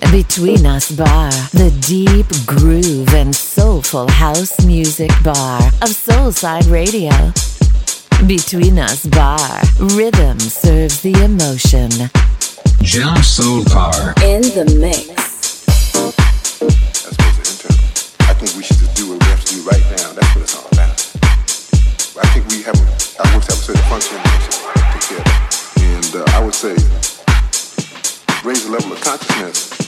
Between Us Bar, the deep groove and soulful house music bar of Soulside Radio. Between Us Bar, rhythm serves the emotion. Jam Soul Car. In the mix. That's I think we should just do what we have to do right now. That's what it's all about. I think we have, our works have a certain function we should take care of. And uh, I would say, raise the level of consciousness and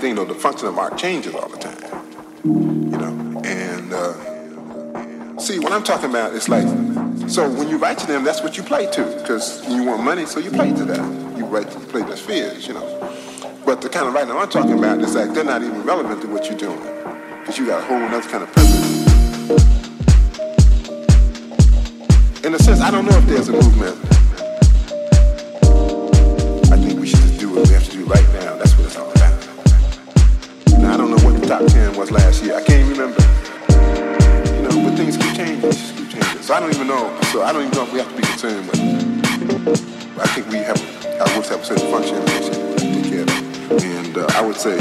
function of art changes all the time. You know, and uh, see, what I'm talking about is like, so when you write to them, that's what you play to, because you want money, so you play to that. You write, you play their fears, you know. But the kind of writing I'm talking about is like they're not even relevant to what you're doing, because you got a whole other kind of purpose. In a sense, I don't know if there's a movement. I think we should just do what we have to do right now. That's top 10 was last year. I can't remember. You know, but things keep changing. Keep changing. So I don't even know. So I don't even know if we have to be concerned with But I think we have, our works have a certain function and take care of it. And uh, I would say,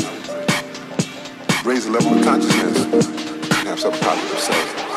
raise the level of consciousness and have something positive say,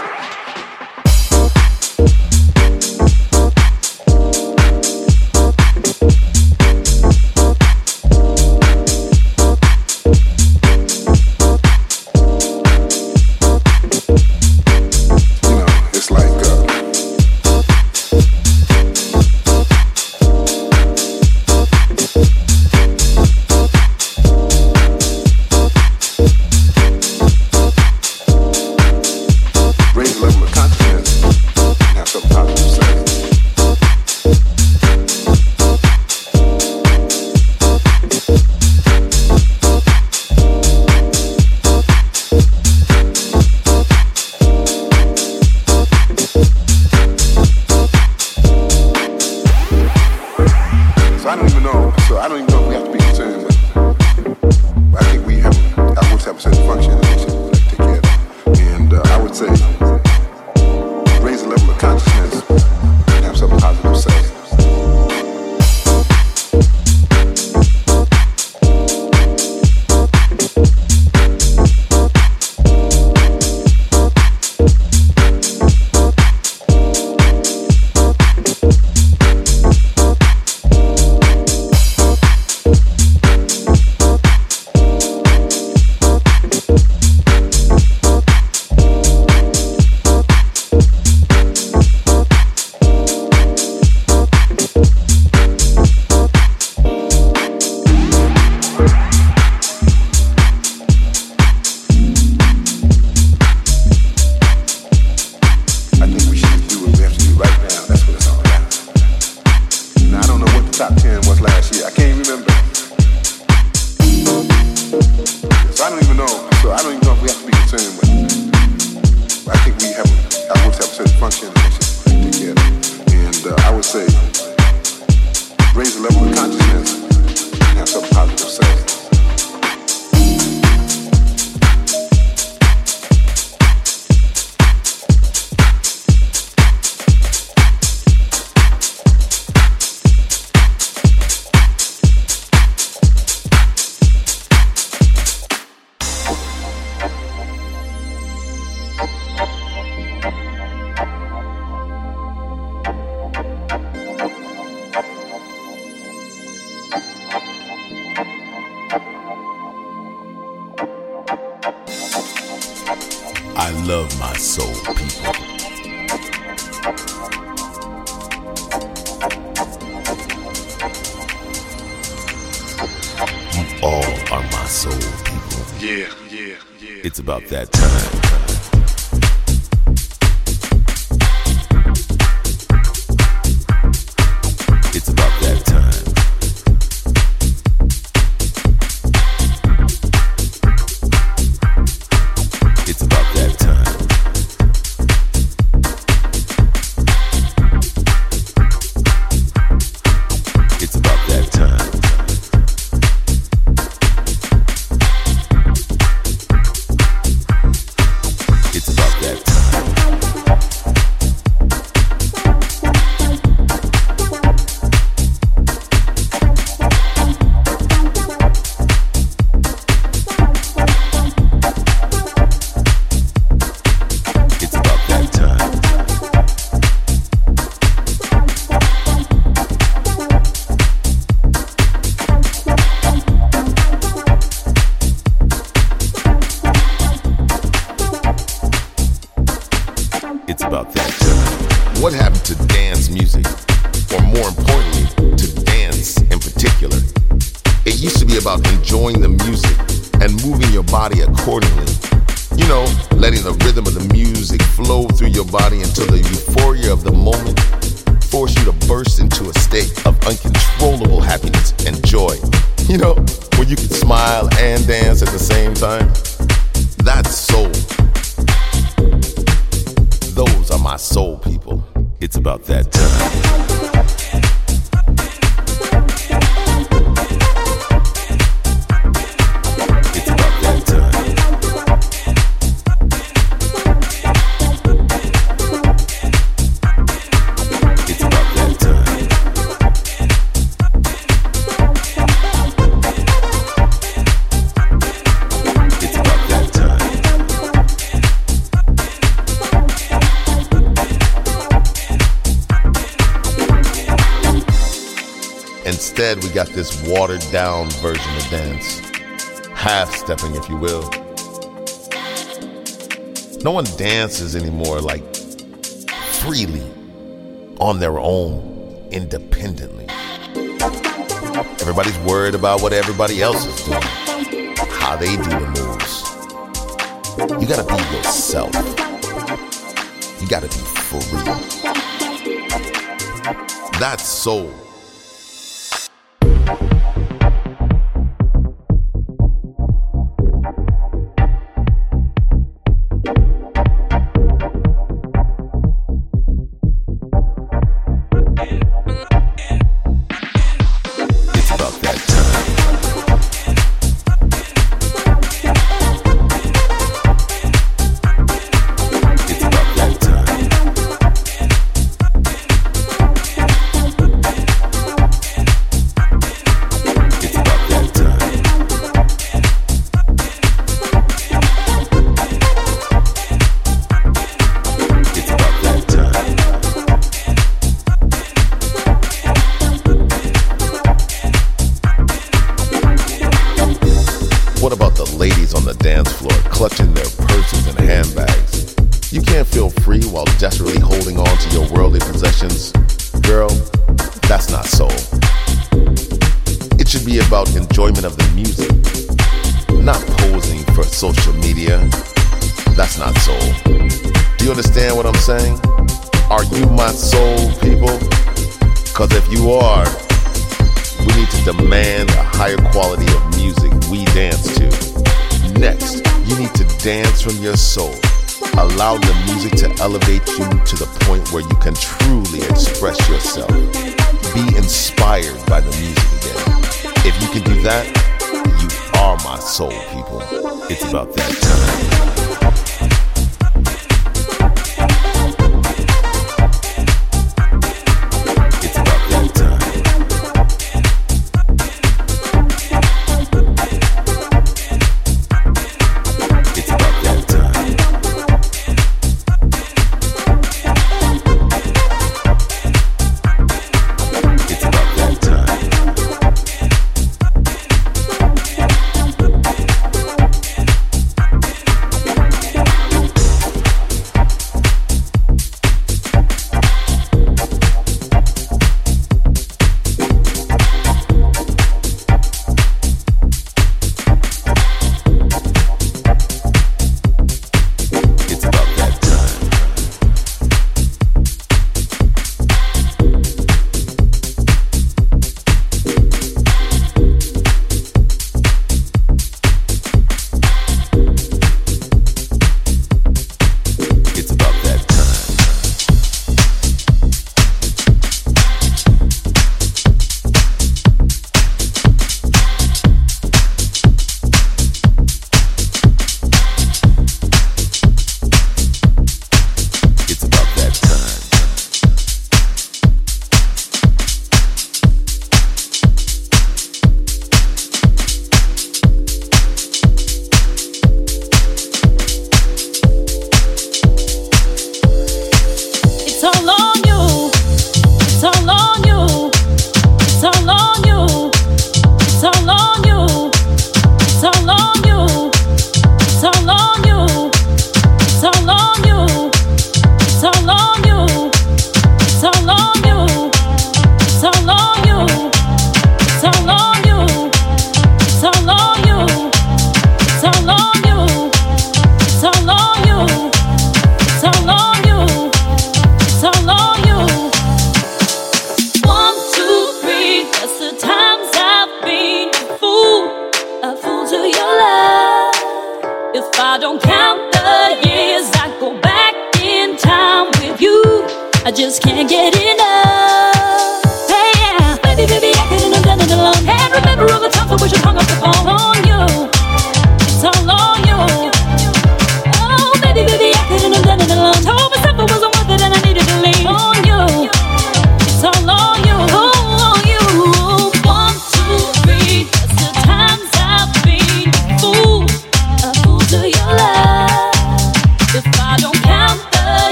say. Instead, we got this watered down version of dance, half stepping, if you will. No one dances anymore like freely on their own, independently. Everybody's worried about what everybody else is doing, how they do the moves. You gotta be yourself. You gotta be free. That's soul.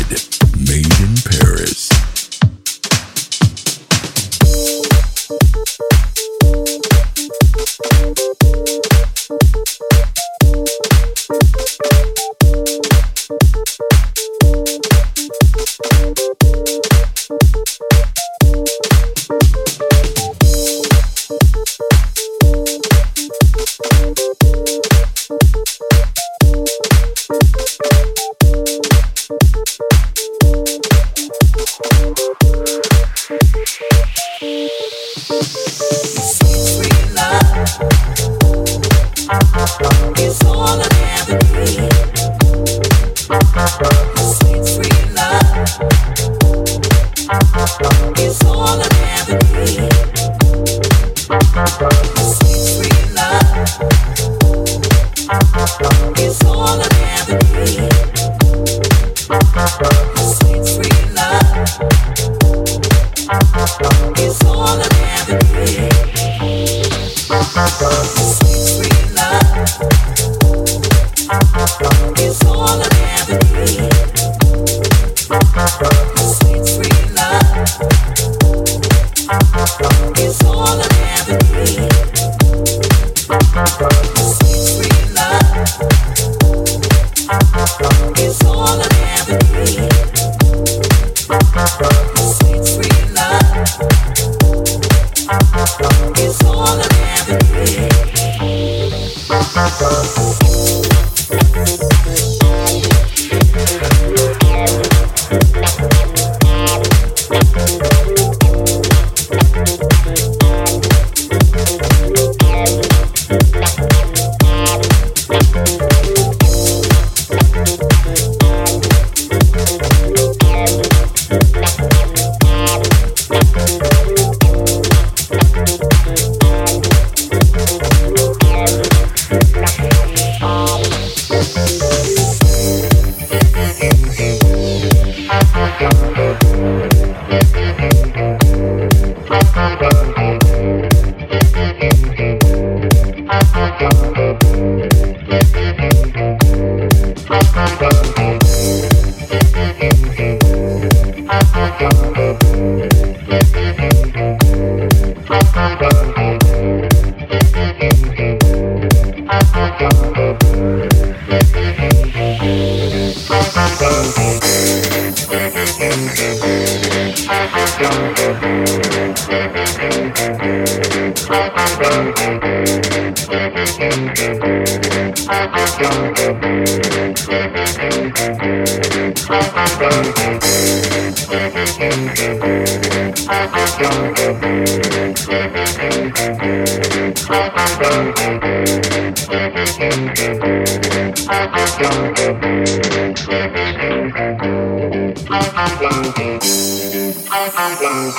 Made in Paris.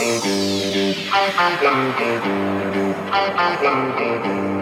Thank you.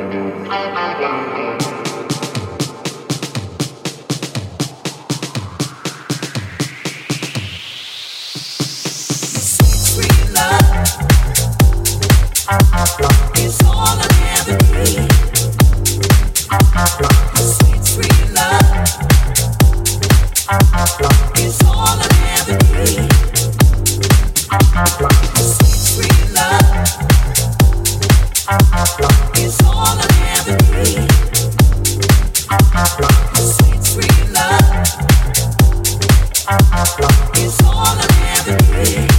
It's all I ever needed.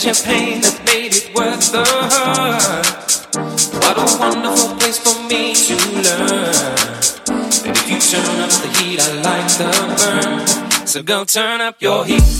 champagne that made it worth the hurt. What a wonderful place for me to learn. And if you turn up the heat, I like the burn. So go turn up your heat.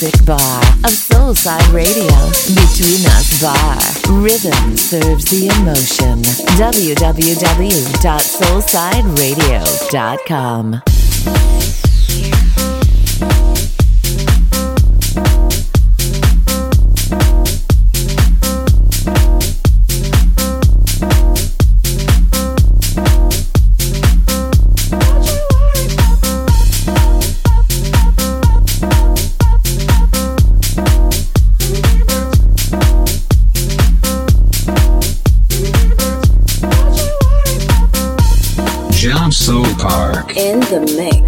Music Bar of Soulside Radio. Between Us Bar. Rhythm serves the emotion. www.soulsideradio.com. the mix.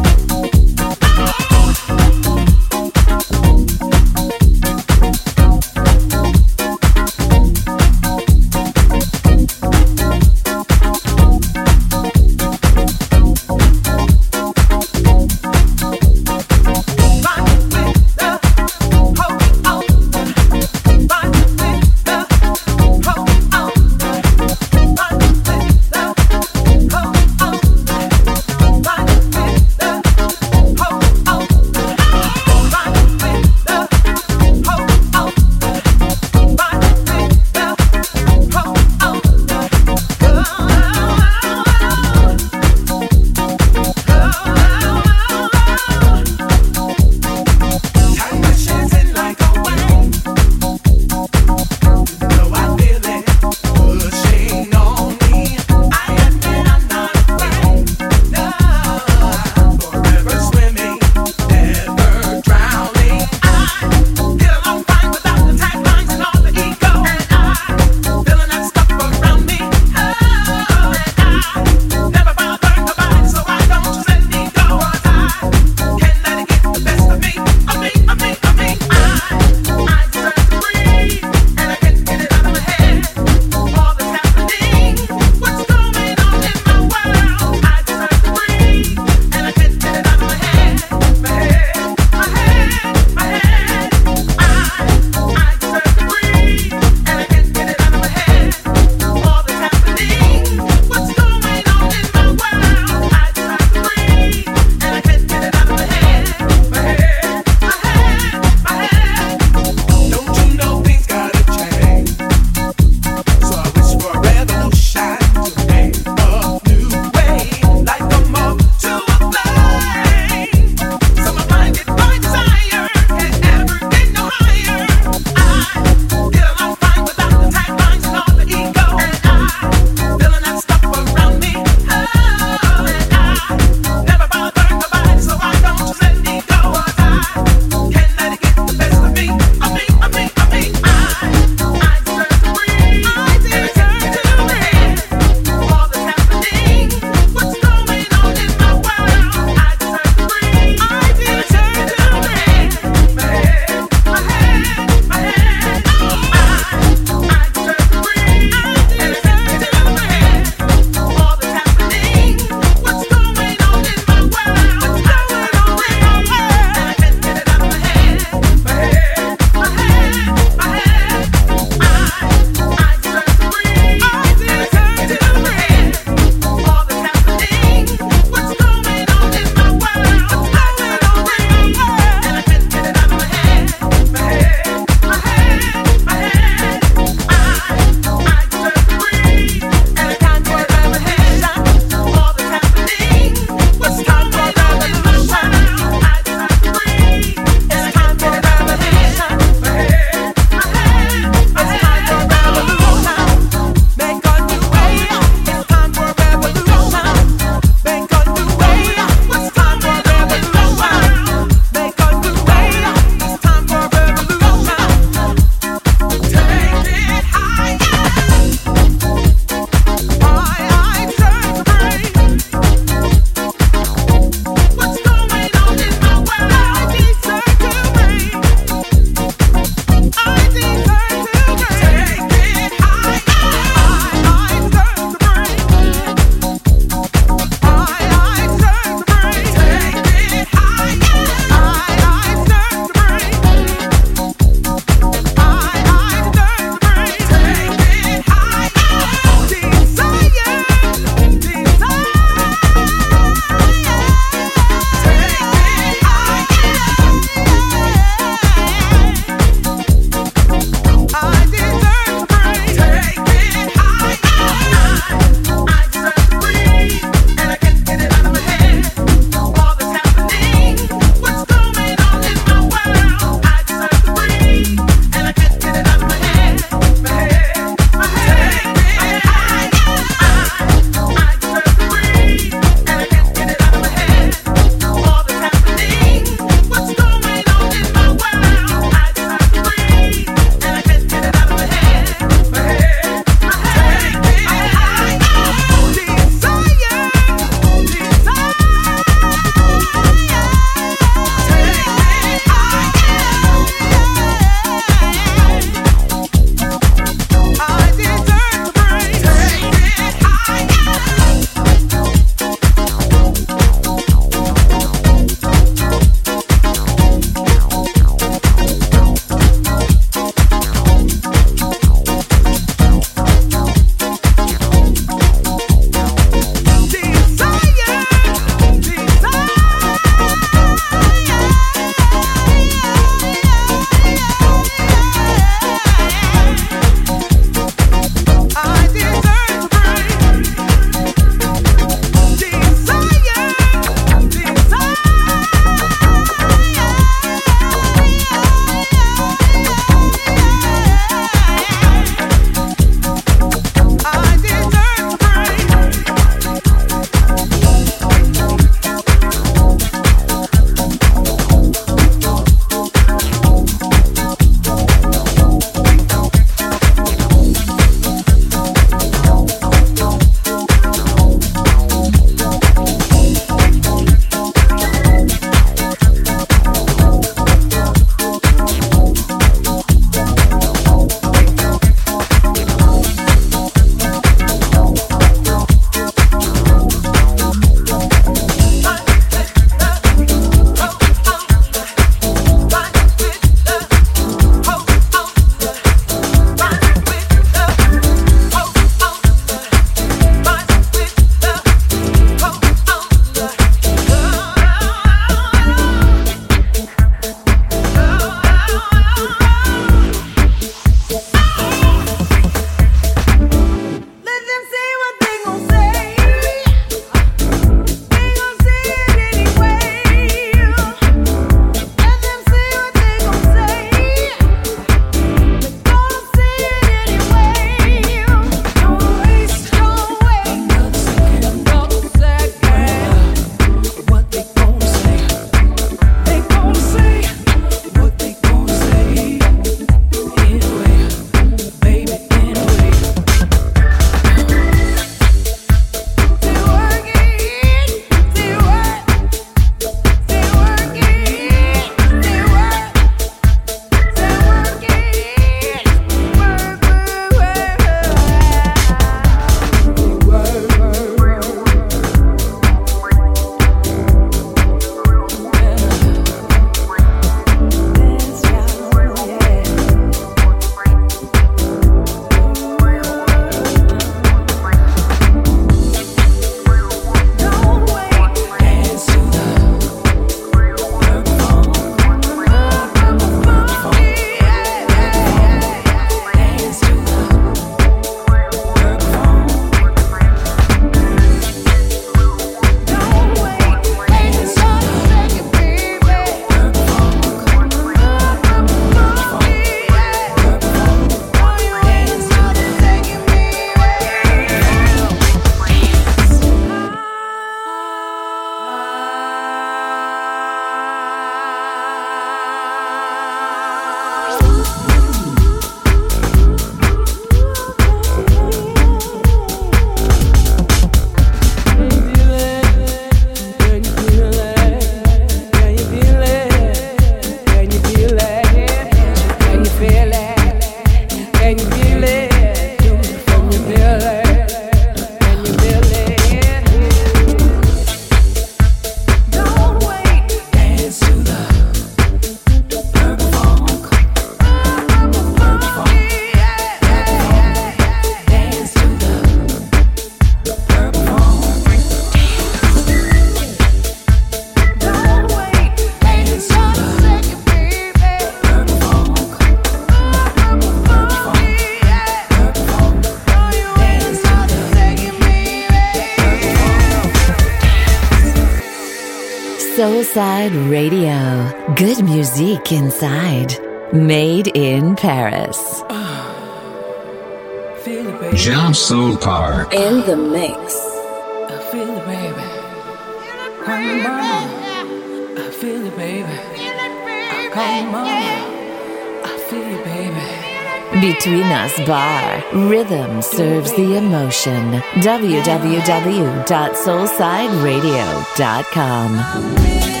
Between Us Bar. Rhythm serves the emotion. www.soulsideradio.com.